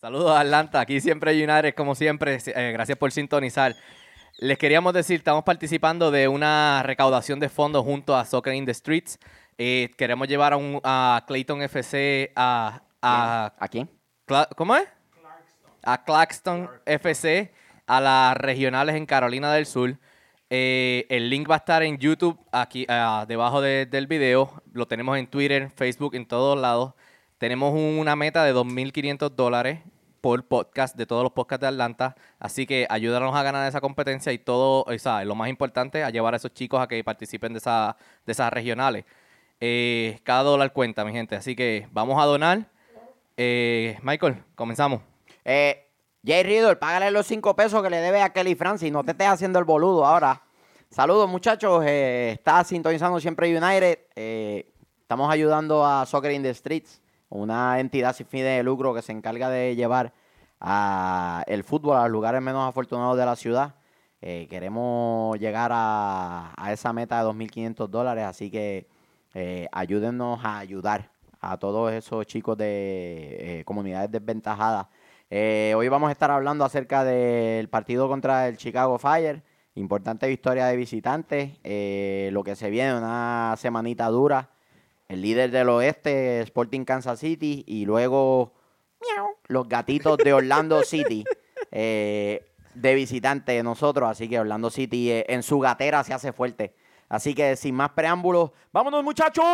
Saludos Atlanta, aquí siempre United, como siempre, eh, gracias por sintonizar. Les queríamos decir, estamos participando de una recaudación de fondos junto a Soccer in the Streets. Eh, queremos llevar a, un, a Clayton FC a... ¿A, ¿A quién? ¿Cómo es? A Claxton FC, a las regionales en Carolina del Sur. Eh, el link va a estar en YouTube, aquí debajo del video. Lo tenemos en Twitter, Facebook, en todos lados. Tenemos una meta de 2.500 dólares por podcast de todos los podcasts de Atlanta. Así que ayúdanos a ganar esa competencia y todo, o sea, lo más importante, a llevar a esos chicos a que participen de, esa, de esas regionales. Eh, cada dólar cuenta, mi gente. Así que vamos a donar. Eh, Michael, comenzamos. Eh, Jay Riddle, págale los 5 pesos que le debe a Kelly Francis. No te estés haciendo el boludo ahora. Saludos, muchachos. Eh, está sintonizando siempre United. estamos ayudando a Soccer in the Streets una entidad sin fin de lucro que se encarga de llevar el fútbol a los lugares menos afortunados de la ciudad. Eh, queremos llegar a, esa meta de 2.500 dólares, así que eh, ayúdennos a ayudar a todos esos chicos de eh, comunidades desventajadas. hoy vamos a estar hablando acerca del partido contra el Chicago Fire, importante victoria de visitantes, lo que se viene, una semanita dura el líder del oeste, Sporting Kansas City, y luego los gatitos de Orlando City, eh, de visitante de nosotros. Así que Orlando City eh, en su gatera se hace fuerte. Así que sin más preámbulos, vámonos muchachos.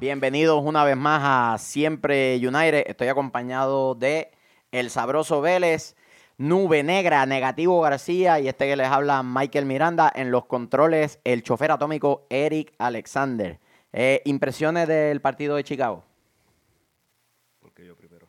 Bienvenidos una vez más a Siempre United. Estoy acompañado de El Sabroso Vélez, Nube Negra, Negativo García y este que les habla Michael Miranda en los controles, el chofer atómico Eric Alexander. Eh, impresiones del partido de Chicago. Porque yo primero.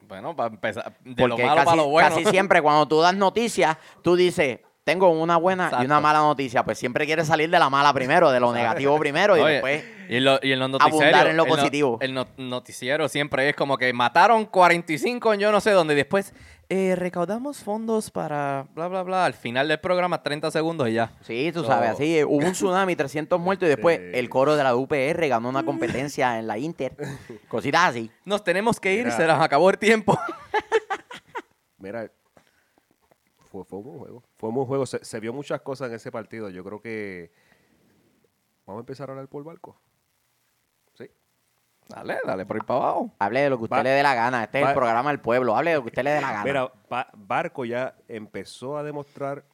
Bueno, para empezar, de Porque lo malo casi, lo bueno. Casi siempre cuando tú das noticias, tú dices, tengo una buena y una mala noticia. Pues siempre quieres salir de la mala primero, de lo negativo primero y después y, lo, y en los abundar en lo positivo. el noticiero siempre es como que mataron 45 en yo no sé dónde. Y después eh, recaudamos fondos para bla, bla, bla. Al final del programa, 30 segundos y ya. Sí, tú sabes, así. Hubo un tsunami, 300 muertos y después el coro de la UPR ganó una competencia en la Inter. Cositas así. Nos tenemos que ir, se nos acabó el tiempo. Mira, fue, un buen juego. Fue un buen juego. Se, vio muchas cosas en ese partido. Yo creo que. Vamos a empezar a hablar por barco. Sí. Dale, dale por ahí para abajo. Hable de lo que usted le dé la gana. Este es el programa del pueblo. Hable de lo que usted le dé la gana. Mira, Barco ya empezó a demostrar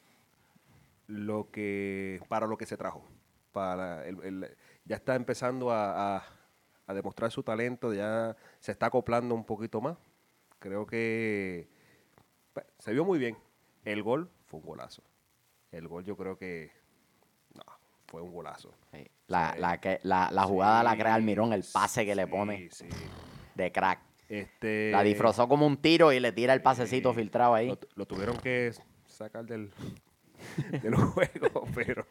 lo que para lo que se trajo. Para el, ya está empezando a, a demostrar su talento, ya se está acoplando un poquito más. Creo que pues, se vio muy bien. El gol fue un golazo. El gol yo creo que no, fue un golazo. La, la, que, la, la jugada la crea Almirón, el pase que le pone de crack. Este, la disfrazó como un tiro y le tira el pasecito filtrado ahí. Lo, tuvieron que sacar del, del juego, pero,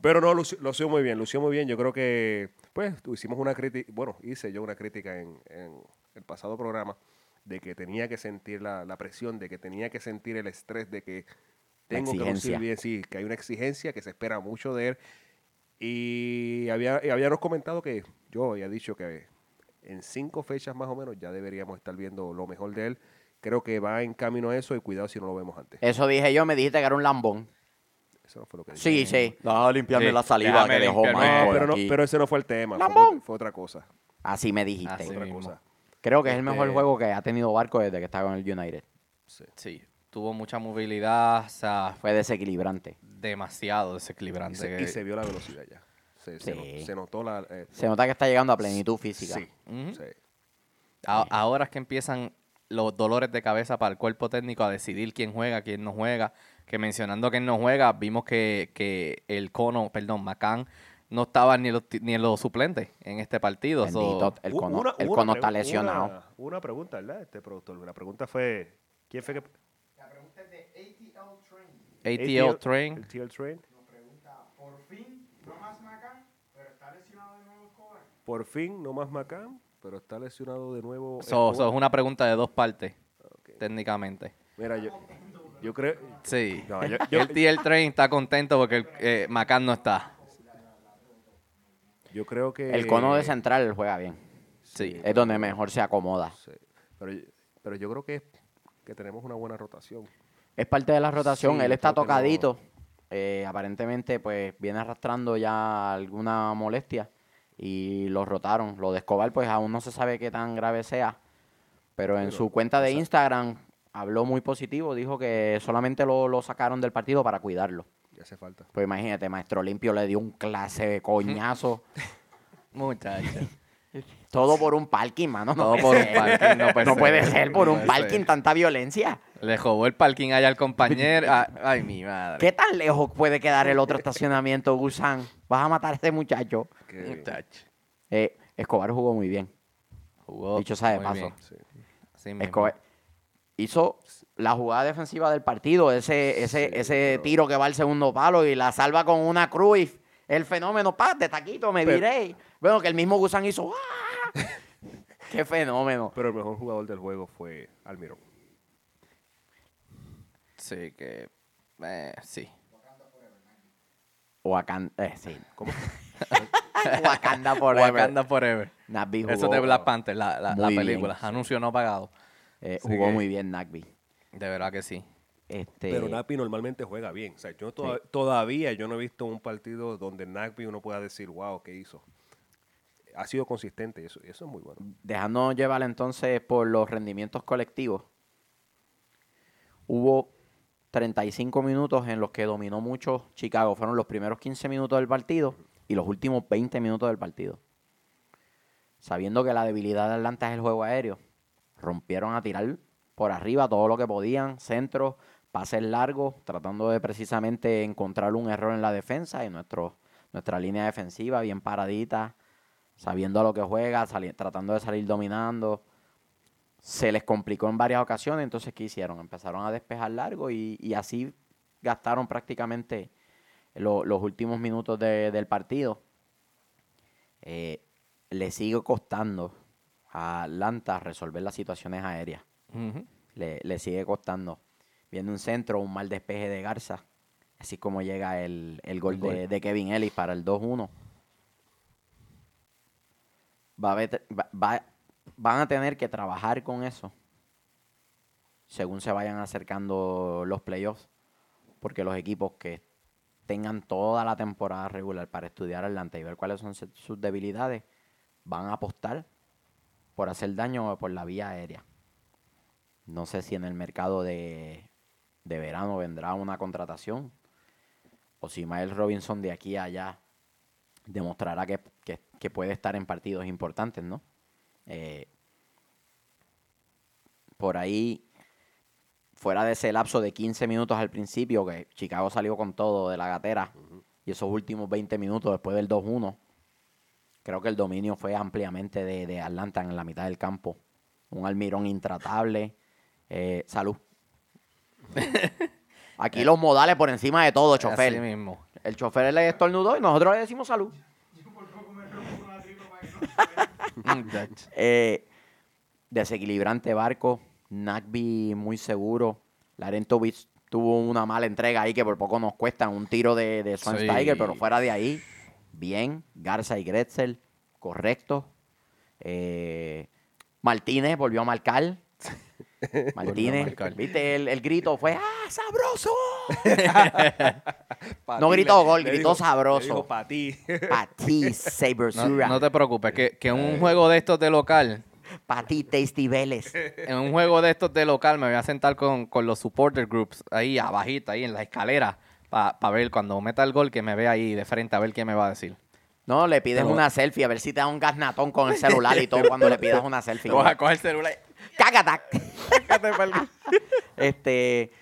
pero no, lució, lució, muy bien, lució muy bien. Yo creo que, pues, hicimos una crítica, bueno, hice yo una crítica en, en el pasado programa de que tenía que sentir la, presión, de que tenía que sentir el estrés, de que tengo que lucir bien, sí, que hay una exigencia, que se espera mucho de él. Y, había, y habíamos comentado que yo había dicho que en cinco fechas más o menos ya deberíamos estar viendo lo mejor de él. Creo que va en camino a eso y cuidado si no lo vemos antes. Eso dije yo, me dijiste que era un lambón. Eso no fue lo que dije. Sí, sí. No, limpiarme la saliva que dejó pero, no, pero ese no fue el tema. Fue, fue, otra cosa. Así me dijiste. otra cosa. Creo que es el mejor este juego que ha tenido Barco desde que estaba en el United. Sí. Tuvo mucha movilidad, o sea... Fue desequilibrante. Demasiado desequilibrante. Y se, vio la velocidad ya. Se, notó la... Eh, se nota que está llegando a plenitud física. Sí, ahora es que empiezan los dolores de cabeza para el cuerpo técnico a decidir quién juega, quién no juega. Que mencionando quién no juega, vimos que, que el cono, perdón, Macán no estaba ni, ni en los suplentes en este partido. el cono, está lesionado. Una, pregunta, ¿verdad? Este productor. La pregunta fue, ¿quién fue que...? La pregunta es de ATL ATL, Train. ATL Train. Nos pregunta, por fin, no más Macán, pero está lesionado de nuevo Escobar. Por fin, no más Macán, pero está lesionado de nuevo Eso es una pregunta de dos partes, técnicamente. Mira, yo... Yo creo. Sí. No, yo- yo- el TL Train está contento porque eh, Macan no está. Yo creo que. El cono de central juega bien. Sí. Es donde mejor se acomoda. Sí. Pero, pero yo creo que, que tenemos una buena rotación. Es parte de la rotación. Sí, Él está no- tocadito. Eh, aparentemente, pues viene arrastrando ya alguna molestia. Y lo rotaron. Lo de Escobar, pues aún no se sabe qué tan grave sea. Pero en Pero, su cuenta de o sea- Instagram habló muy positivo. Dijo que solamente lo, lo sacaron del partido para cuidarlo. Ya hace falta. Pues imagínate, Maestro Limpio le dio un clase de coñazo. Muchachos. Todo por un parking, mano. No Todo puede por un ser. parking. No puede No ser. puede ser por No un parking ser. tanta violencia. Le robó el parking allá al compañero. Ah, Ay, mi madre. ¿Qué tan lejos puede quedar el otro estacionamiento, Gusan? Vas a matar a ese muchacho. Que- Muchacho. Eh, Escobar jugó muy bien. Jugó Dicho sea de muy paso. bien. sí. Así mismo. Escobar hizo la jugada defensiva del partido, ese, ese, Sí, ese pero- tiro que va al segundo palo y la salva con una cruz. El fenómeno, pa, de taquito, me Pero- viré. Bueno, que el mismo Gusan hizo. ¡ah! ¡Qué fenómeno! Pero el mejor jugador del juego fue Almirón. Sí, que. Eh, sí. Wakanda, eh, sí. ¿Cómo? Wakanda Forever. Wakanda Forever. Nagby Eso jugó, de Black Panther, la, la, bien, película. sí. Anuncio no pagado. eh, jugó que- muy bien Nagby. De verdad que sí. Este, Pero Nagby normalmente juega bien. O sea, yo toda- todavía yo no he visto un partido donde Nagby uno pueda decir, wow, ¿qué hizo? Ha sido consistente eso, eso es muy bueno. dejándonos llevar entonces por los rendimientos colectivos, hubo 35 minutos en los que dominó mucho Chicago. Fueron los primeros 15 minutos del partido y los últimos 20 minutos del partido. Sabiendo que la debilidad de Atlanta es el juego aéreo, rompieron a tirar por arriba todo lo que podían, centros, pases largos, tratando de precisamente encontrar un error en la defensa y nuestra línea defensiva bien paradita, sabiendo a lo que juega, tratando de salir dominando. Se les complicó en varias ocasiones, entonces ¿qué hicieron? Empezaron a despejar largo y, y así gastaron prácticamente lo- los últimos minutos de- del partido. Eh, le sigue costando a Atlanta resolver las situaciones aéreas. Le, le sigue costando. Viene un centro, un mal despeje de Garza. Así como llega el, el gol, de, de Kevin Ellis para el 2-1. Van a tener que trabajar con eso según se vayan acercando los playoffs. Porque los equipos que tengan toda la temporada regular para estudiar adelante y ver cuáles son sus debilidades, van a apostar por hacer daño por la vía aérea. No sé si en el mercado de, de verano vendrá una contratación o si Miles Robinson de aquí a allá demostrará que, que- que puede estar en partidos importantes, ¿no? Eh, por ahí, fuera de ese lapso de 15 minutos al principio, que Chicago salió con todo de la gatera, y esos últimos 20 minutos después del 2-1, creo que el dominio fue ampliamente de, de Atlanta en la mitad del campo. Un almirón intratable. Eh, salud. Aquí los modales por encima de todo, Así chofer. mismo. El chofer le estornudó y nosotros le decimos salud. Yo por poco me rompo una tripa para que no se vea. Muchacho. Eh, desequilibrante barco. Nagby muy seguro. Larentovich tuvo una mala entrega ahí que por poco nos cuesta un tiro de, de Sí. pero fuera de ahí, bien. Garza y Gretzel, correcto. Eh, Martínez volvió a marcar. Martínez, viste, el, el grito fue ¡Ah, sabroso! Pa' No gritó gol, le gritó sabroso. le dijo pa' ti. Pa' Sabersura. no te preocupes, que, que en un juego de estos de local, Pa' ti, Tasty Vélez. en un juego de estos de local me voy a sentar con, con los supporter groups ahí abajito, ahí en la escalera, para ver cuando meta el gol que me vea ahí de frente a ver qué me va a decir. No, le pides Pero- una selfie, a ver si te da un gasnatón con el celular y todo cuando le pidas una selfie. Coja, coge el celular. ¡Cágata! Este,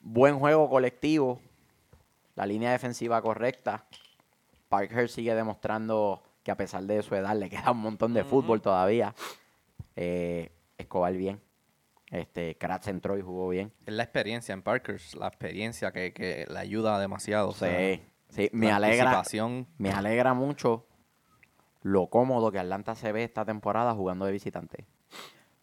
buen juego colectivo. La línea defensiva correcta. Parker sigue demostrando que a pesar de su edad le queda un montón de fútbol todavía. Eh, Escobar bien. Este, Kratz entró y jugó bien. Es la experiencia en Parkers, la experiencia que, que le ayuda demasiado. o sea, Sí, sí, me alegra. Me alegra mucho lo cómodo que Atlanta se ve esta temporada jugando de visitante.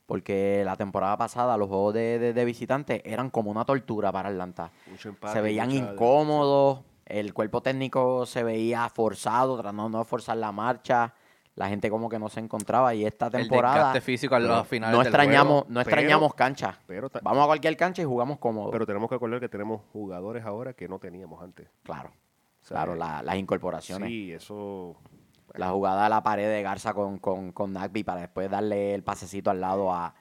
Porque la temporada pasada los juegos de, de, de visitantes eran como una tortura para Atlanta. Mucho empate, se veían mucha- incómodos, el cuerpo técnico se veía forzado, tratando de forzar la marcha, la gente como que no se encontraba y esta El temporada desgaste físico a los finales no del extrañamos, juego. no pero- extrañamos cancha. Pero, ta- Vamos a cualquier cancha y jugamos cómodo. pero tenemos que acordar que tenemos jugadores ahora que no teníamos antes. claro, O sea, claro, la- las incorporaciones. Sí, eso. La jugada a la pared de Garza con, con, con Nagby para después darle el pasecito al lado a...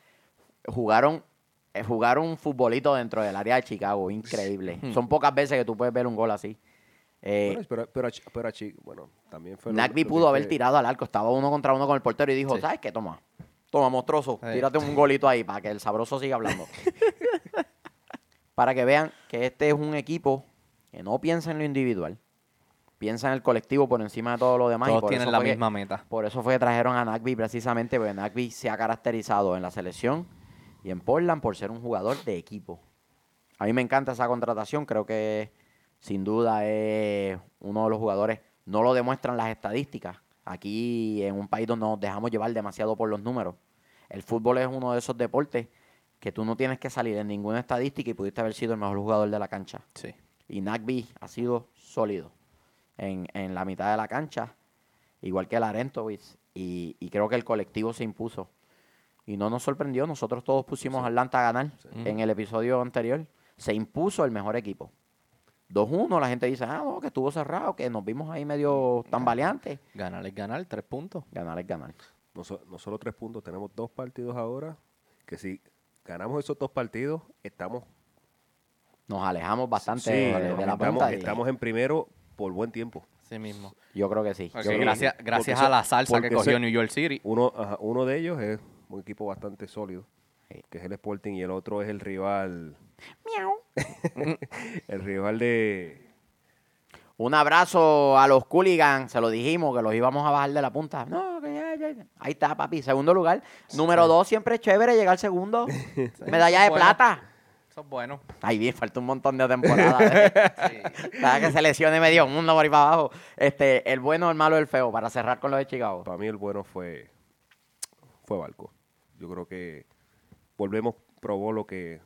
Jugaron, eh, jugaron un futbolito dentro del área de Chicago, increíble. Son pocas veces que tú puedes ver un gol así. Eh, Bueno, pero, pero, bueno, también fue. Nagby que pudo haber tirado al arco, estaba uno contra uno con el portero y dijo, Sí. ¿sabes qué? Toma, toma, monstruoso, tírate un golito ahí para que el sabroso siga hablando. para que vean que este es un equipo que no piensa en lo individual, piensa en el colectivo por encima de todo lo demás. y por tienen eso la que- misma meta. por eso fue que trajeron a Nagby precisamente, porque Nagby se ha caracterizado en la selección y en Portland por ser un jugador de equipo. A mí me encanta esa contratación, creo que sin duda es uno de los jugadores, no lo demuestran las estadísticas. Aquí en un país donde nos dejamos llevar demasiado por los números. El fútbol es uno de esos deportes que tú no tienes que salir en ninguna estadística y pudiste haber sido el mejor jugador de la cancha. Sí. Y Nagby ha sido sólido en, en la mitad de la cancha, igual que Larentovich. Y, y creo que el colectivo se impuso. Y no nos sorprendió, nosotros todos pusimos a Atlanta a ganar en el episodio anterior. Se impuso el mejor equipo. 2-1, la gente dice, ah, no, que estuvo cerrado, que nos vimos ahí medio tambaleantes. Ganar es ganar, tres puntos. Ganar es ganar. No, so- no solo tres puntos, tenemos dos partidos ahora. Que si ganamos esos dos partidos, estamos. Nos alejamos bastante sí, de, de la estamos, punta y estamos en primero por buen tiempo. Sí mismo. Yo creo que sí. Porque Yo creo que gracias sí. gracias a la salsa que cogió ese- New York City. Uno, ajá, uno de ellos es un equipo bastante sólido, Sí. que es el Sporting, y el otro es el rival. Miau. El rival de. Un abrazo a los Cooligans, se lo dijimos que los íbamos a bajar de la punta. No, que ya, ya, ya. Ahí está, papi. Segundo lugar. Número dos, siempre es chévere llegar segundo. Medalla de Bueno. plata. Eso es bueno. Ahí bien, falta un montón de temporadas. ¿eh? Para que se lesione medio mundo por ahí para abajo. Este, el bueno, el malo, el feo, para cerrar con lo de Chicago. Para mí el bueno fue. Fue Barco. Yo creo que volvemos, probó lo que.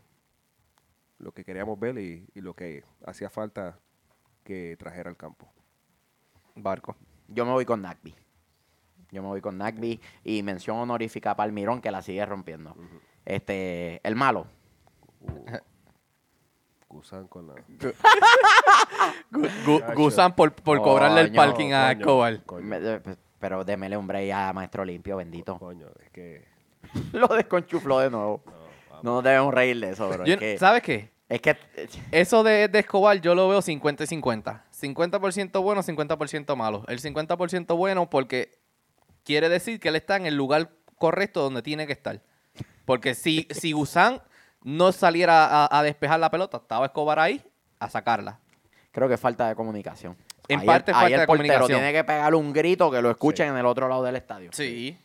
Lo que queríamos ver y, y lo que hacía falta que trajera al campo. Barco. Yo me voy con Nagby. Yo me voy con Nagby y mención honorífica a Palmirón que la sigue rompiendo. Este, el malo. Gusan con la. Gu- Gu- Gusan por, por cobrarle el Coño, parking a coño. Escobar. Coño, Me- de- pero démele un break a Maestro Limpio, bendito. coño, es que. Lo desconchufló de nuevo. No nos debemos reír de eso, bro. Yo- es que, ¿Sabes qué? es que Eso de, de Escobar yo lo veo 50 y 50. 50% bueno, 50% malo. El 50% bueno porque quiere decir que él está en el lugar correcto donde tiene que estar. Porque si, si Gusán no saliera a, a despejar la pelota, estaba Escobar ahí a sacarla. creo que es falta de comunicación. En Ahí parte el, falta ahí el de portero comunicación. tiene que pegarle un grito que lo escuchen en el otro lado del estadio. Sí.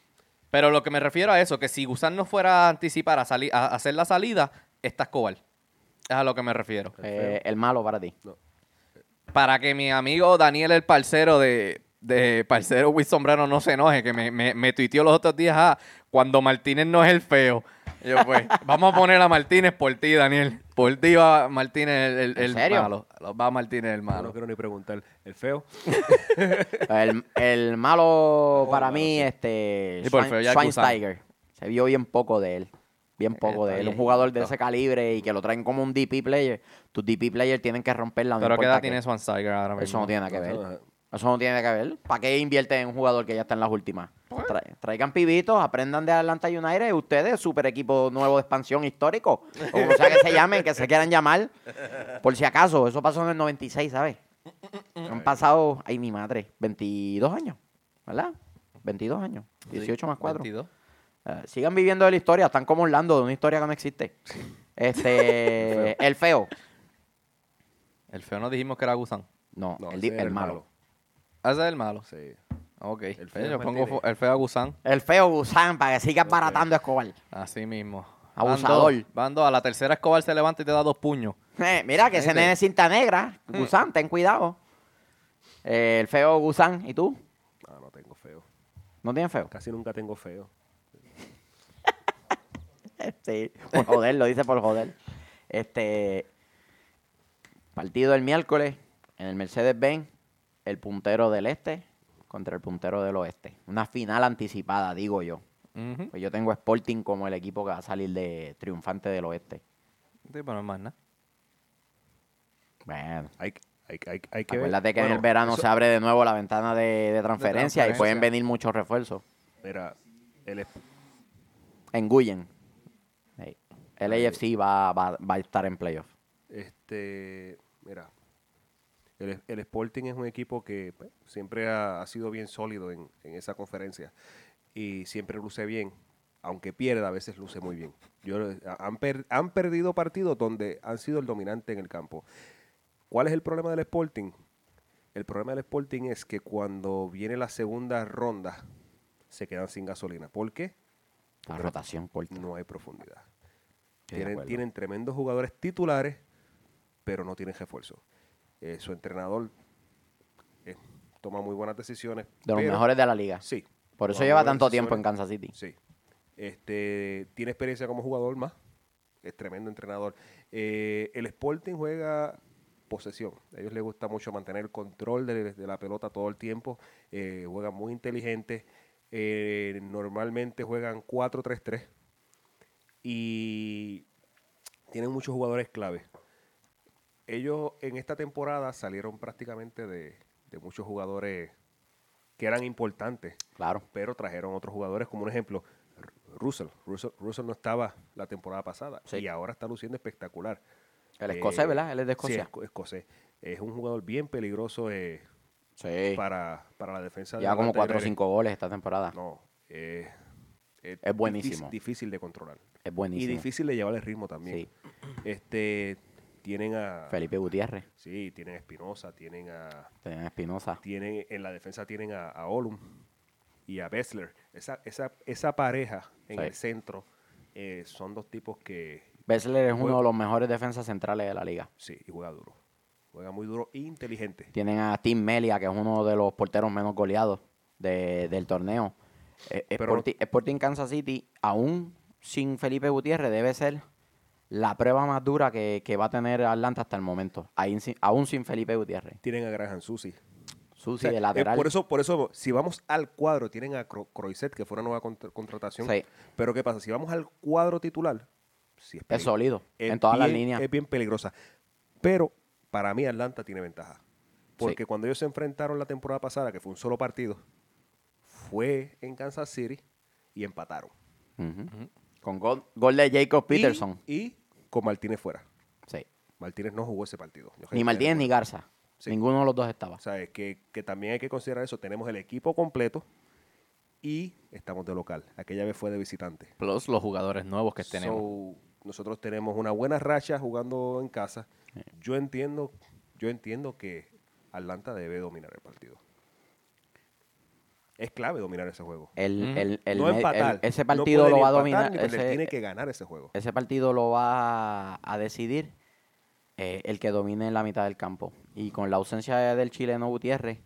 Pero lo que me refiero a eso, que si Gusán no fuera a anticipar, a, salir, a hacer la salida, está Escobar. Es a lo que me refiero. Eh, el malo para ti. Para que mi amigo Daniel, el parcero de, de Parcero Will Sombrero, no se enoje, que me, me, me tuiteó los otros días, ah, cuando Martínez no es el feo. Yo, pues, vamos a poner a Martínez por ti, Daniel. Por ti va Martínez el, el, ¿En el serio? malo. Va Martínez el No, malo. no quiero ni preguntar. El feo. El, el malo para mí, sí. este. Sí, por Schwein- feo, ya Schweinsteiger. Se vio bien poco de él. Bien poco Está de él. Un jugador de ese calibre y que lo traen como un DP player. Tus DP players tienen que romperla. no Pero ¿qué edad tiene Swansteiger ahora mismo? Eso no tiene nada que ver. Eso no tiene que ver. ¿Para qué invierten en un jugador que ya está en las últimas? Pues. Tra- traigan pibitos, aprendan de Atlanta United. Ustedes, super equipo nuevo de expansión histórico. O como sea que se llamen, que se quieran llamar. Por si acaso, eso pasó en el 96, ¿sabes? Han pasado, ay mi madre, 22 años, ¿verdad? 22 años, 18 más 4. 22. Eh, sigan viviendo de la historia, están como Orlando, de una historia que no existe. Este, el feo. El feo no dijimos que era Gusán. No, No, el, el malo. Ah, Ese es el malo. Sí. Ok. El feo yo es pongo el feo a Gusán. El feo Gusán, para que sigas baratando a Escobar. Así mismo. Abusador. Dos. A la tercera Escobar se levanta y te da dos puños. Eh, mira, que ese nene cinta negra. Gusán, ten cuidado. Eh, el feo Gusán, ¿y tú? Ah, no tengo feo. ¿No tienes feo? Casi nunca tengo feo. sí, por joder, lo dice por joder. Este partido el miércoles en el Mercedes-Benz, el puntero del este contra el puntero del oeste. Una final anticipada, digo yo. Pues yo tengo Sporting como el equipo que va a salir de triunfante del oeste. Sí, pero no es más nada. Bueno, Hay, hay, hay, hay que ver. acuérdate que en el verano eso- se abre de nuevo la ventana de, de transferencia y pueden venir muchos refuerzos. Mira, el, es- En Guyen. Sí. El AFC va, va, va a estar en playoff. Este, mira, el, el Sporting es un equipo que pues, siempre ha, ha sido bien sólido en, en esa conferencia y siempre luce bien, aunque pierda, a veces luce muy bien. Yo, han, per- han perdido partidos donde han sido el dominante en el campo. ¿Cuál es el problema del Sporting? El problema del Sporting es que cuando viene la segunda ronda se quedan sin gasolina. ¿Por qué? La rotación corta. No hay profundidad. Tienen tremendos jugadores titulares, pero no tienen refuerzo. Eh, su entrenador eh, toma muy buenas decisiones. De los mejores de la liga. Sí. Por eso lleva tanto tiempo en. Kansas City. Sí. Este, tiene experiencia como jugador más. Es tremendo entrenador. Eh, el Sporting juega posesión. A ellos les gusta mucho mantener el control de, de la pelota todo el tiempo. Juegan muy inteligentes. Normalmente juegan 4-3-3. Y tienen muchos jugadores clave. Ellos en esta temporada salieron prácticamente de, de muchos jugadores que eran importantes Claro. pero trajeron otros jugadores, como un ejemplo, Russell. Russell, Russell no estaba la temporada pasada Sí. y ahora está luciendo espectacular. El Eh, escocés, ¿verdad? Él es de Sí, Escocia. esco- escocés. Es un jugador bien peligroso eh, Sí. para, para la defensa. de Lleva como Atlanta 4 o United. 5 goles esta temporada. No, eh, Es difícil- buenísimo. Difícil, de controlar. Es Y buenísimo. difícil de llevar el ritmo también. Sí. Este, tienen a... Felipe Gutiérrez. Sí, tienen a Espinosa, tienen a... Tenían a Espinosa. tienen en la defensa tienen a, a Olum y a Bessler. Esa, esa, esa pareja en Sí. el centro eh, son dos tipos que Bessler es uno de los mejores defensas centrales de la liga. sí, y juega duro. Juega muy duro e inteligente. Tienen a Tim Melia, que es uno de los porteros menos goleados de- del torneo. Eh, Pero Sporting, Sporting Kansas City, aún sin Felipe Gutiérrez, debe ser la prueba más dura que, que va a tener Atlanta hasta el momento. Ahí sin- aún sin Felipe Gutiérrez. Tienen a Graham Susi. Susi O sea, de eh, lateral. por eso, por eso, si vamos al cuadro, tienen a Cro- Croiset, que fue una nueva contra- contratación. Sí. Pero ¿qué pasa? Si vamos al cuadro titular, sí es, es sólido es en todas las líneas. Es bien peligrosa. Pero para mí Atlanta tiene ventaja. Porque Sí. cuando ellos se enfrentaron la temporada pasada, que fue un solo partido, fue en Kansas City y empataron. Con gol, gol de Jacob Y- Peterson. Y, con Martínez fuera. Sí. Martínez no jugó ese partido. Yo Ni Martínez ni Garza. Sí. Ninguno de los dos estaba. O sea, es que, que también hay que considerar eso. Tenemos el equipo completo y estamos de local. Aquella vez fue de visitante. Plus los jugadores nuevos que tenemos. So, nosotros tenemos una buena racha jugando en casa. Yo entiendo, yo entiendo que Atlanta debe dominar el partido. Es clave dominar ese juego. El, Ujú. el- el no me- el- empatar. ese partido lo va a dominar. ni ese- tiene que ganar ese juego. Ese partido lo va a, a decidir eh, el que domine en la mitad del campo. Y con la ausencia del chileno Gutiérrez,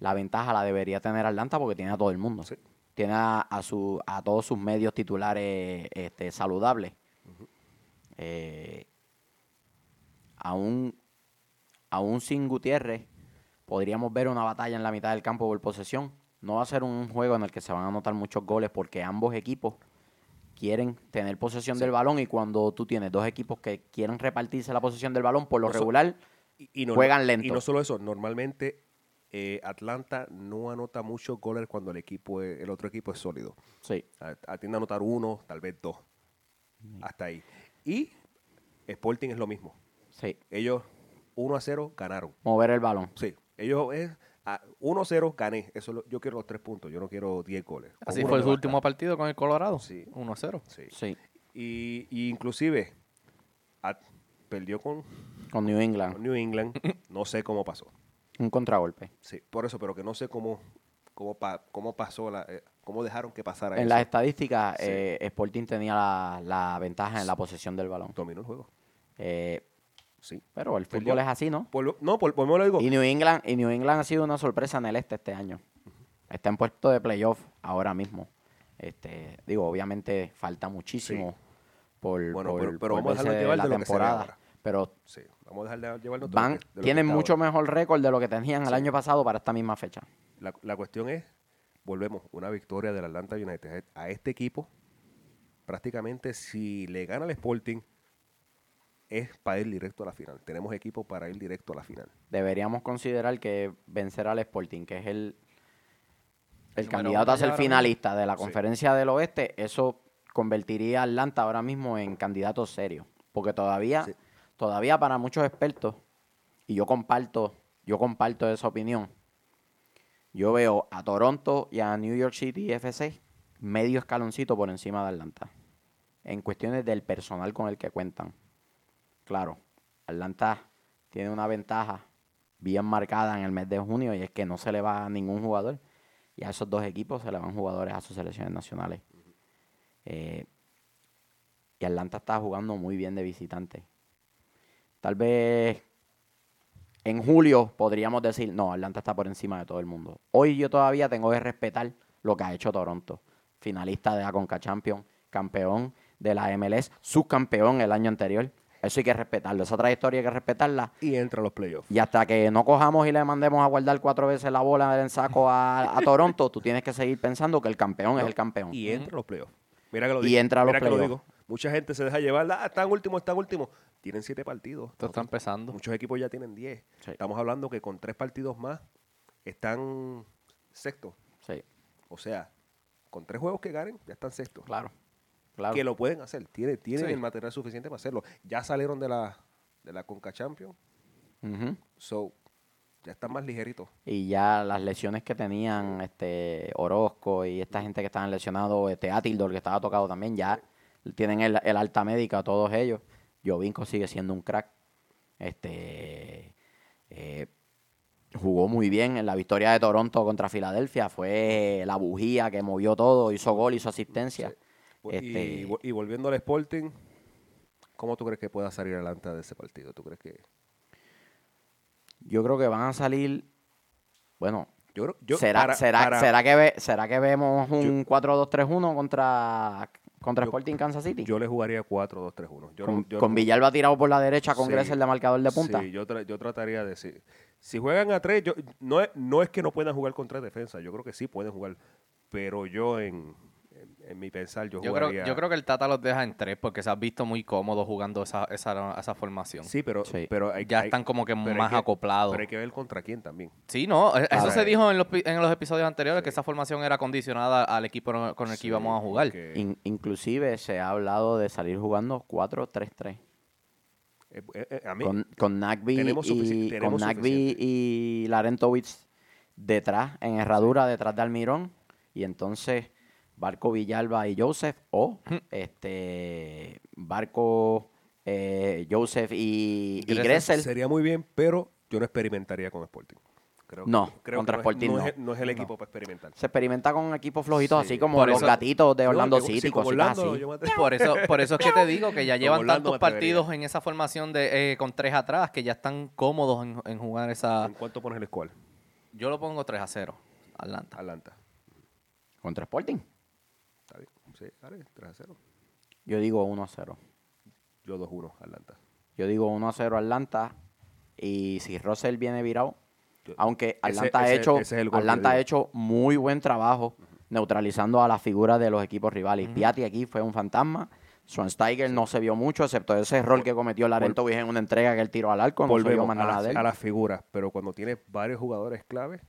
la ventaja la debería tener Atlanta porque tiene a todo el mundo. Sí. Tiene a, a su, a todos sus medios titulares este, saludables. Eh, aún, aún sin Gutiérrez, podríamos ver una batalla en la mitad del campo por posesión. No va a ser un juego en el que se van a anotar muchos goles porque ambos equipos quieren tener posesión del balón y cuando tú tienes dos equipos que quieren repartirse la posesión del balón, por lo regular, Y, y no- Juegan Y lento. no solo eso, normalmente eh, Atlanta no anota muchos goles cuando el equipo es- el otro equipo es sólido. sí, Atiende a anotar uno, tal vez dos. Hasta ahí. Y Sporting es lo mismo. sí, Ellos 1 a 0 ganaron. mover el balón. Sí. Ellos es a 1 a 0 gané. Eso lo- yo quiero los tres puntos. Yo no quiero 10 goles. Con Así fue su último partido con el Colorado. Sí. 1-0. Sí. Sí, Y, y inclusive a- perdió con, con New con England, New England. No sé cómo pasó. un contragolpe. Sí, por eso, pero que no sé cómo, cómo, pa- cómo pasó, la, eh, cómo dejaron que pasara En eso. las estadísticas, Sí. eh, Sporting tenía la, la ventaja en la posesión del balón. Dominó el juego. Eh, Sí. pero el Perdió. fútbol es así, ¿no? Por no, por, por lo digo. Y New England, y New England ha sido una sorpresa en el este este año. Está en puesto de playoff ahora mismo. Este, digo, obviamente falta muchísimo por, Bueno, por- pero- pero por vamos a llevar la de lo ve temporada. Pero Sí, vamos a dejar de llevarnos van, de que tienen mucho ahora. mejor récord de lo que tenían el año pasado para esta misma fecha. La, la cuestión es, volvemos, una victoria del Atlanta United. A este equipo, prácticamente si le gana el Sporting, es para ir directo a la final. Tenemos equipo para ir directo a la final. Deberíamos considerar que vencer al Sporting, que es el, el candidato a ser finalista de la Sí. conferencia del oeste, eso convertiría a Atlanta ahora mismo en candidato serio. Porque todavía, Sí. todavía para muchos expertos, y yo comparto, yo comparto esa opinión, yo veo a Toronto y a New York City FC medio escaloncito por encima de Atlanta. En cuestiones del personal con el que cuentan. Claro, Atlanta tiene una ventaja bien marcada en el mes de junio y es que no se le va a ningún jugador. Y a esos dos equipos se le van jugadores a sus selecciones nacionales. Eh, y Atlanta está jugando muy bien de visitante. Tal vez en julio podríamos decir, no, Atlanta está por encima de todo el mundo. Hoy yo todavía tengo que respetar lo que ha hecho Toronto. Finalista de la Conca Champions, campeón de la MLS, subcampeón el año anterior. Eso hay que respetarlo. Esa trayectoria hay que respetarla. Y entra a los playoffs. Y hasta que no cojamos y le mandemos a guardar cuatro veces la bola en saco a, a Toronto, tú tienes que seguir pensando que el campeón es el campeón. Y entra a los playoffs. Mira que lo Y digo. entra a los mira que lo playoffs. digo. Mucha gente se deja llevar. Ah, están últimos, están últimos. Tienen siete partidos. Esto está empezando. Muchos equipos ya tienen diez. Sí. Estamos hablando que con tres partidos más están sexto. Sí, O sea, con tres juegos que ganen, ya están sexto. claro. Claro. Que lo pueden hacer. Tienen, tienen Sí. el material suficiente para hacerlo. Ya salieron de la, de la Conca Champions. So, ya están más ligeritos. Y ya las lesiones que tenían este Orozco y esta gente que estaban lesionados, este Atildor que estaba tocado también, ya tienen el, el alta médica todos ellos. Jovinko sigue siendo un crack. Este eh, jugó muy bien en la victoria de Toronto contra Filadelfia. Fue la bujía que movió todo, hizo gol, hizo asistencia. Este- Y, y volviendo al Sporting, ¿cómo tú crees que pueda salir adelante de ese partido? ¿Tú crees que.? Yo creo que van a salir. Bueno, Yo creo. Yo, ¿será, para- será, para- ¿será, que ve- ¿será que vemos un 4-2-3-1 contra, contra Yo- Sporting Kansas City? Yo le jugaría 4-2-3-1. Yo no- con, con Villalba tirado por la derecha, con Sí, Gressel de marcador de punta. Sí, yo, tra- yo trataría de decir. Si juegan a tres, yo, no, es, no es que no puedan jugar con tres defensas. Yo creo que sí pueden jugar. Pero yo, en, en, mi pensar, yo, Yo creo, yo creo que el Tata los deja en tres porque se ha visto muy cómodo jugando esa, esa, esa formación. Sí, pero, Sí. pero hay, ya hay- están como que más que- acoplados. Pero hay que ver contra quién también. Sí, no, e- eso se dijo en los, en los episodios anteriores, que esa formación era condicionada al equipo con el que Sí, íbamos a jugar. que- In- inclusive se ha hablado de salir jugando 4-3-3. eh, eh, eh, a mí, Con, con Nagby, y, con Nagby y Larentowicz detrás, en herradura, detrás de Almirón. Y entonces Barco Villalba y Joseph. O este Barco eh, Joseph y, y Gressel. Sería muy bien, pero yo no experimentaría con Sporting. Creo que- No, creo contra que no es- Sporting no. no. es, no es el equipo para experimentar. Se experimenta con equipos flojitos, Sí. así como Por los eso- gatitos de No, Orlando yo- City, sí, Orlando, así. Por eso, por eso es que te digo que ya llevan Orlando tantos partidos en esa formación de eh, con tres atrás que ya están cómodos en, en jugar esa. ¿En cuánto pones el score? Yo lo pongo 3 a 0, Atlanta. Atlanta. Contra Sporting. Sí, dale, 3 a 0. Yo digo 1-0. Yo 2-1, Atlanta. Yo digo 1-0 Atlanta. Y si Russell viene virado, Yo- aunque ese- Atlanta, ha, ese- hecho, ese es Atlanta ha hecho muy buen trabajo neutralizando a las figuras de los equipos rivales. Piatti aquí fue un fantasma. Schweinsteiger no se vio mucho, excepto ese error que cometió Larento en una entrega que él tiró al arco. No se vio más a, nada de él. a las figuras, pero cuando tienes varios jugadores clave,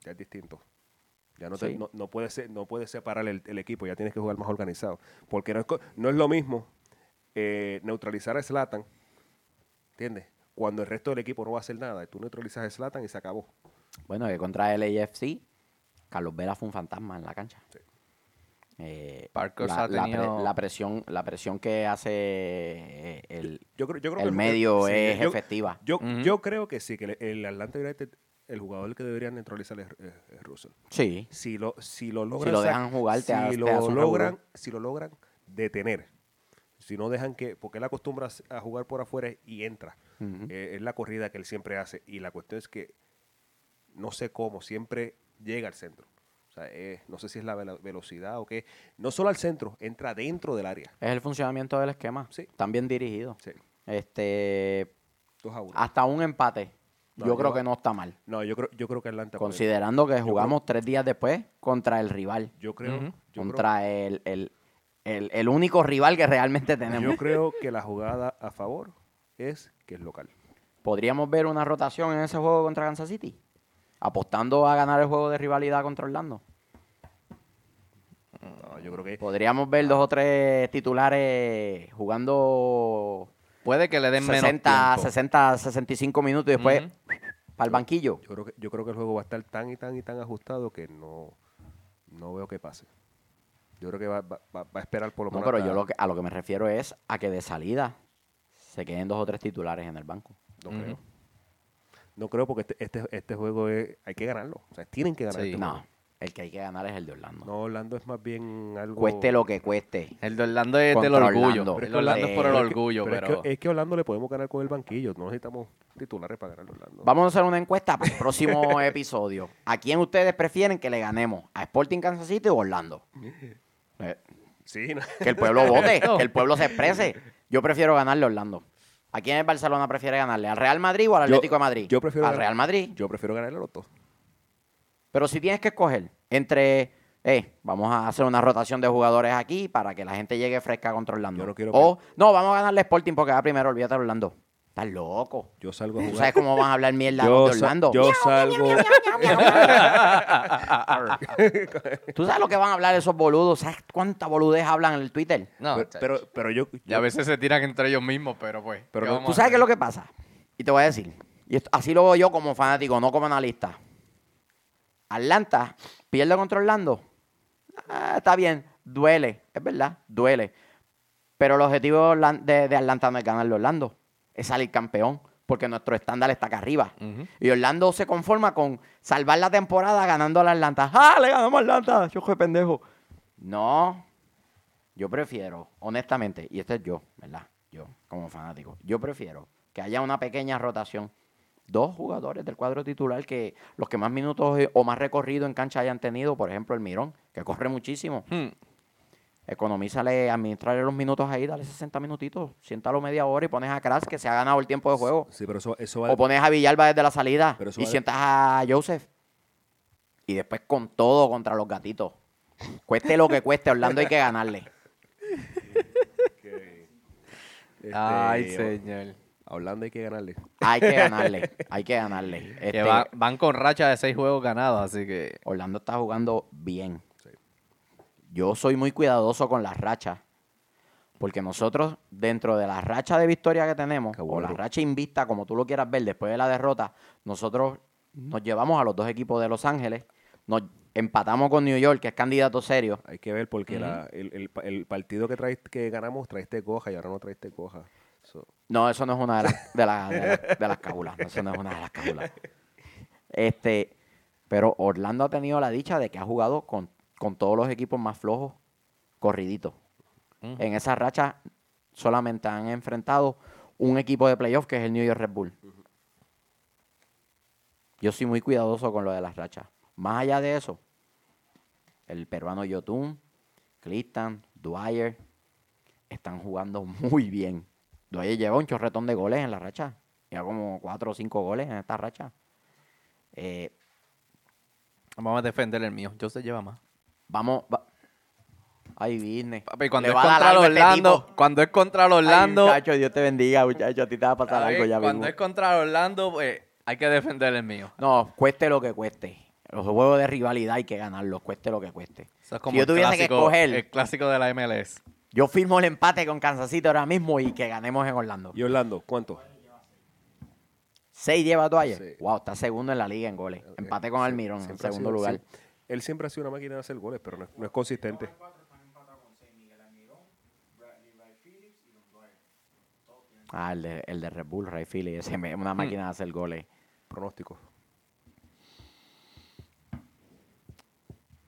ya es distinto. Ya no, te- Sí. no, no puedes ser- no puedes separar el, el equipo, ya tienes que jugar más organizado. Porque no es, no es lo mismo eh, neutralizar a Slatan, ¿entiendes? Cuando el resto del equipo no va a hacer nada, tú neutralizas a Slatan y se acabó. Bueno, que contra el AFC, Carlos Vela fue un fantasma en la cancha. Sí. Eh, Parkhurst la, ha la pre- tenido- la presión, la presión que hace eh, el, Yo creo, yo creo el que medio sí, es yo- efectiva. Yo, yo creo que sí, que el, el Atlanta United, el jugador que deberían neutralizar es, es- es Russell. Sí. Si lo, si lo logran, lo sac- dejan jugar, te si lo logran, si lo logran detener, si no dejan que, porque él acostumbra a jugar por afuera y entra. Eh, es la corrida que él siempre hace y la cuestión es que no sé cómo, siempre llega al centro. sea, eh, no sé si es la velocidad o qué. No solo al centro, entra dentro del área. Es el funcionamiento del esquema. Sí. Están bien dirigidos. Sí. Este, 2 a 1. hasta un empate. No, yo creo que no está mal. No, yo creo, yo creo que Atlanta. puede. Considerando que jugamos tres días después contra el rival. Yo creo, Ujú. yo, creo, contra el, el, el, el único rival que realmente tenemos. yo creo que la jugada a favor es que es local. ¿Podríamos ver una rotación en ese juego contra Kansas City? Apostando a ganar el juego de rivalidad contra Orlando. No, yo creo que Podríamos ver dos o tres titulares jugando Puede que le den 60, menos tiempo. 60, 65 minutos y después para el banquillo. yo creo que yo creo que el juego va a estar tan y tan y tan ajustado que no no veo que pase. Yo creo que va, va- va- a esperar por lo No, menos. pero hasta- yo lo que, a lo que me refiero es a que de salida se queden dos o tres titulares en el banco. No creo. No creo porque este, este, este juego es, hay que ganarlo. O sea, tienen que ganar Sí. este No, juego. El que hay que ganar es el de Orlando. No, Orlando es más bien algo. Cueste lo que cueste. El de Orlando es del Contra orgullo. Orlando. El de Orlando es por el Pero es que- orgullo, pero, pero... Es, que, es que a Orlando le podemos ganar con el banquillo. No necesitamos titulares para ganar a Orlando. Vamos a hacer una encuesta para el próximo episodio. ¿A quién ustedes prefieren que le ganemos? ¿A Sporting Kansas City o Orlando? Eh, Sí, no. que el pueblo vote, que el pueblo se exprese. Yo prefiero ganarle a Orlando. ¿A quién el Barcelona prefiere ganarle? ¿Al Real Madrid o al Yo- Atlético de Madrid? yo prefiero al ganar- Real Madrid. Yo prefiero ganarle a los dos. Pero si tienes que escoger entre, eh, vamos a hacer una rotación de jugadores aquí para que la gente llegue fresca contra Orlando. Yo no quiero o, no, vamos a ganarle Sporting porque va primero, olvídate de Orlando. Estás loco. Yo salgo a ¿Tú jugar. sabes cómo van a hablar mierda yo, de Orlando? yo salgo. ¿Tú sabes lo que van a hablar esos boludos? ¿Sabes cuánta boludez hablan en el Twitter? No, pero, pero, pero yo. Y a veces se tiran entre ellos mismos, pero pues... Pero ¿qué no- vamos ¿Tú sabes qué es lo que pasa? Y te voy a decir. Y esto- así lo veo yo como fanático, no como analista. Atlanta pierde contra Orlando. Ah, está bien, duele, es verdad, duele. Pero el objetivo de de, de Atlanta no es ganarle a Orlando, es salir campeón, porque nuestro estándar está acá arriba. Y Orlando se conforma con salvar la temporada ganando a la Atlanta. ¡Ah, le ganamos a Atlanta! Yo soy pendejo. No, yo prefiero, honestamente, y este es yo, ¿verdad? Yo, como fanático, yo prefiero que haya una pequeña rotación. Dos jugadores del cuadro titular que los que más minutos eh, o más recorrido en cancha hayan tenido, por ejemplo, el Mirón, que corre muchísimo. Hmm. Economízale, administrarle los minutos ahí, dale 60 minutitos, siéntalo media hora y pones a Kras que se ha ganado el tiempo de juego. Sí, pero eso, eso. O pones a Villalba desde la salida Pero eso y sientas a Joseph. Y después con todo contra los gatitos. Cueste lo que cueste, Orlando hay que ganarle. este, Ay, señor. A Orlando hay que ganarle. Hay que ganarle, hay que ganarle. Que Este, va- van con racha de seis juegos ganados, así que... Orlando está jugando bien. Sí. Yo soy muy cuidadoso con las rachas. Porque nosotros, dentro de la racha de victoria que tenemos, o la racha invicta, como tú lo quieras ver, después de la derrota, nosotros nos llevamos a los dos equipos de Los Ángeles, nos empatamos con New York, que es candidato serio, Hay que ver porque la- el, el pa- el partido que, trae, que ganamos traiste coja y ahora no traiste coja. So, No, eso no es una de las, de las, de las- de las cábulas. Eso no es una de las cábulas. Este, pero Orlando ha tenido la dicha de que ha jugado con, con todos los equipos más flojos, corriditos. Ujú. En esa racha solamente han enfrentado un equipo de playoff que es el New York Red Bull. Yo soy muy cuidadoso con lo de las rachas. Más allá de eso, el peruano Yotun, Clifton, Dwyer están jugando muy bien. Dwyer lleva un chorretón de goles en la racha. Lleva como cuatro o cinco goles en esta racha. Eh, Vamos a defender el mío. Yo se lleva más. vamos. va- Ay, business. Papi, cuando Le es contra este Orlando, tipo. cuando es contra los Ay, Orlando, muchacho, Dios te bendiga, muchacho. A ti te va a pasar Ay, algo ya cuando mismo. es contra Orlando, pues hay que defender el mío. No, cueste lo que cueste. Los juegos de rivalidad hay que ganarlos, cueste lo que cueste. Eso es como si yo tuviese que escoger, el clásico de la MLS. Yo firmo el empate con Kansas City ahora mismo y que ganemos en Orlando. ¿Y Orlando? ¿Cuánto? Seis lleva Dwyer. Sí. Wow, está segundo en la liga en goles. Empate con Sí, Almirón en siempre segundo sido- lugar. sí. Él siempre ha sido una máquina de hacer goles, pero no, es- no es consistente. Ah, el de, el de Red Bull, Ray Philly, me- una máquina de hacer goles. Pronóstico.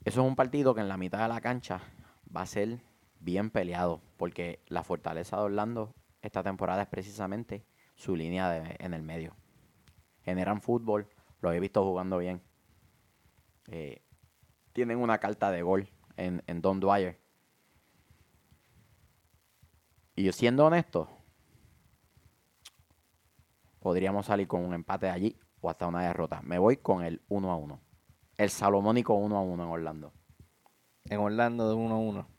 Eso es un partido que en la mitad de la cancha va a ser bien peleado, porque la fortaleza de Orlando esta temporada es precisamente su línea de- en el medio. Generan fútbol, los he visto jugando bien. Eh, tienen una carta de gol en, en Don Dwyer. Y yo siendo honesto, podríamos salir con un empate de allí o hasta una derrota. Me voy con el 1 a 1. El salomónico 1 a 1 en Orlando. En Orlando de 1 a 1.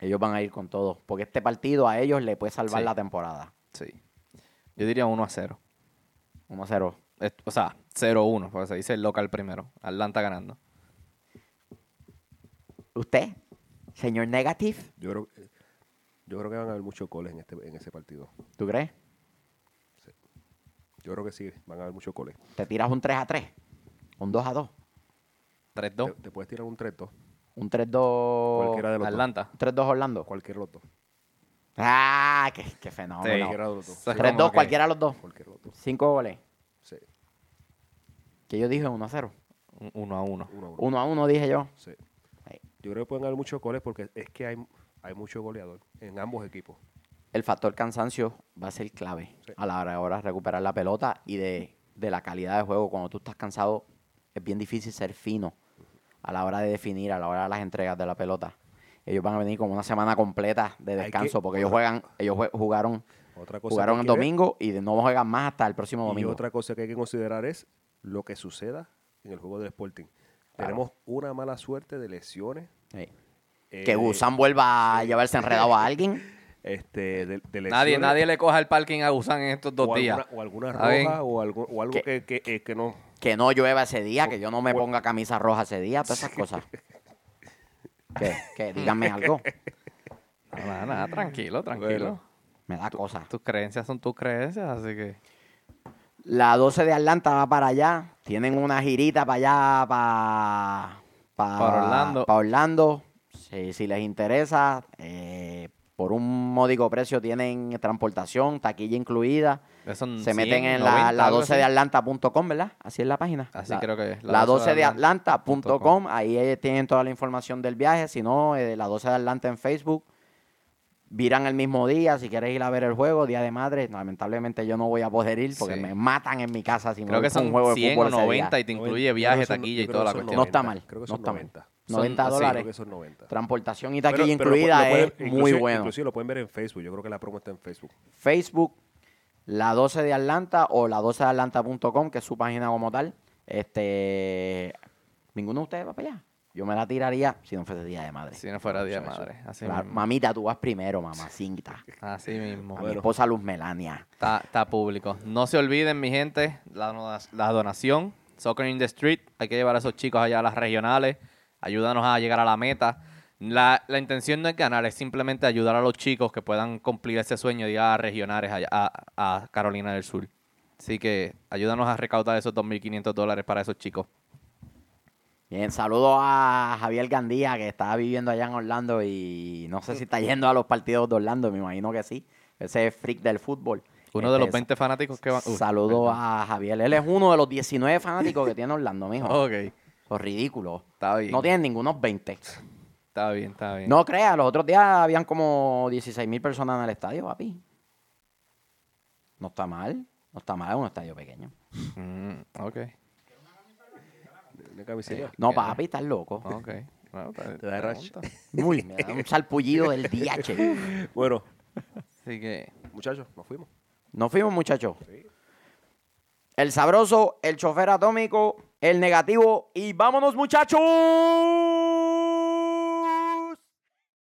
Ellos van a ir con todo. Porque este partido a ellos le puede salvar Sí. la temporada. Sí. Yo diría 1 a 0. 1 a 0. Es- O sea, 0 a 1, porque se dice el local primero. Atlanta ganando. ¿Usted, señor Negative? Yo creo, yo creo que van a haber muchos goles en, este, en ese partido. ¿Tú crees? Yo creo que sí, van a haber muchos goles. ¿Te tiras un 3 a 3? ¿Un 2 a 2? 3-2. Te, te puedes tirar un 3-2. ¿Un 3-2? Cualquiera de los Atlanta. ¿Un 3-2 Orlando? Los dos. ¡Ah! ¡Qué, qué fenómeno! Sí. Cualquiera de los dos. Eso es como 3-2, que cualquiera de los dos. Los dos. 5 goles. Sí. Que yo dije 1 a 0. 1 a 1. Uno a uno. 1 a 1 dije yo. Sí. Sí. Yo creo que pueden haber muchos goles porque es que hay, hay mucho goleador en ambos equipos. El factor cansancio va a ser clave Sí. a la hora de ahora recuperar la pelota y de, de la calidad de juego. Cuando tú estás cansado, es bien difícil ser fino a la hora de definir, a la hora de las entregas de la pelota. Ellos van a venir como una semana completa de que- descanso porque ellos juegan, ellos jugaron, Otra cosa jugaron el que ver, domingo y de- no juegan más hasta el próximo Y domingo. otra cosa que hay que considerar es lo que suceda en el juego del Sporting. Claro. Tenemos una mala suerte de lesiones. Sí. eh, Que Gusan vuelva a llevarse enredado a alguien. Este, de, de Nadie, lesiones, nadie le coja el parking a Gusan en estos dos o días. Alguna, o alguna roja o algo, o algo Que- que, que, eh, que no. Que no llueva ese día, que yo no me ponga camisa roja ese día, todas esas cosas. ¿Qué? ¿Qué? Díganme algo. Nada, nada, tranquilo, tranquilo. Bueno. Me da cosa. Tus creencias son tus creencias, así que. La 12 de Atlanta va para allá. Tienen una girita para allá, para, Para Orlando. Para Orlando. Si, si les interesa, eh, por un módico precio tienen transportación, taquilla incluida. Eso Se meten en la, la 12 de Atlanta.com, ¿verdad? Así es la página. Así La- creo que es. La 12 de Atlanta. Atlanta.com, ahí eh, tienen toda la información del viaje. Si no, eh, la 12 de Atlanta en Facebook. Viran el mismo día, si quieres ir a ver el juego, Día de Madre. Lamentablemente yo no voy a poder ir porque Sí. me matan en mi casa si me Creo voy que con un son juego de 100 fútbol o ese día. 90 y te incluye viaje, son- taquilla y toda la son cuestión. No está 90, mal, Creo que no son está mal. 90. Son- 90 sí, dólares. Creo que son 90. Transportación y Pero- taquilla pero lo pu- incluida lo pueden- es muy bueno. Inclusive lo pueden ver en Facebook. Yo creo que la promo está en Facebook. Facebook, la 12 de Atlanta o la 12 de Atlanta.com, que es su página como tal. Este, ninguno de ustedes va para allá. Yo me la tiraría si no fuese Día de Madre. Si no fuera Día de. Madre. Así mismo. mamita, tú vas primero, mamacita. Así mismo. A mi esposa Luz Melania. Está, está público. No se olviden, mi gente, la, la donación. Soccer in the Street. Hay que llevar a esos chicos allá a las regionales. Ayúdanos a llegar a la meta. La, la intención no es ganar, es simplemente ayudar a los chicos que puedan cumplir ese sueño de ir a regionales a, a Carolina del Sur. Así que ayúdanos a recaudar esos 2.500 dólares para esos chicos. Bien, saludo a Javier Gandía, que está viviendo allá en Orlando y no sé si está yendo a los partidos de Orlando, me imagino que sí. Ese es freak del fútbol. Uno de los Este, 20 fanáticos que van. Uy, Saludo perdón. a Javier. Él es uno de los 19 fanáticos que tiene Orlando, mijo. Ok, Los ridículos. está bien. No tienen ningunos 20. Está bien, está bien. No creas, los otros días habían como 16 mil personas en el estadio, papi. No está mal. No está mal, es un estadio pequeño. Mm, ok, Una camiseta. No, papi, estás loco. ok. Bueno, Te da rash. pregunta. Uy, me da un salpullido del DH. Bueno, Así que, muchachos, nos fuimos. Nos fuimos, muchachos. Sí. El sabroso, el chofer atómico, el negativo y vámonos, muchachos.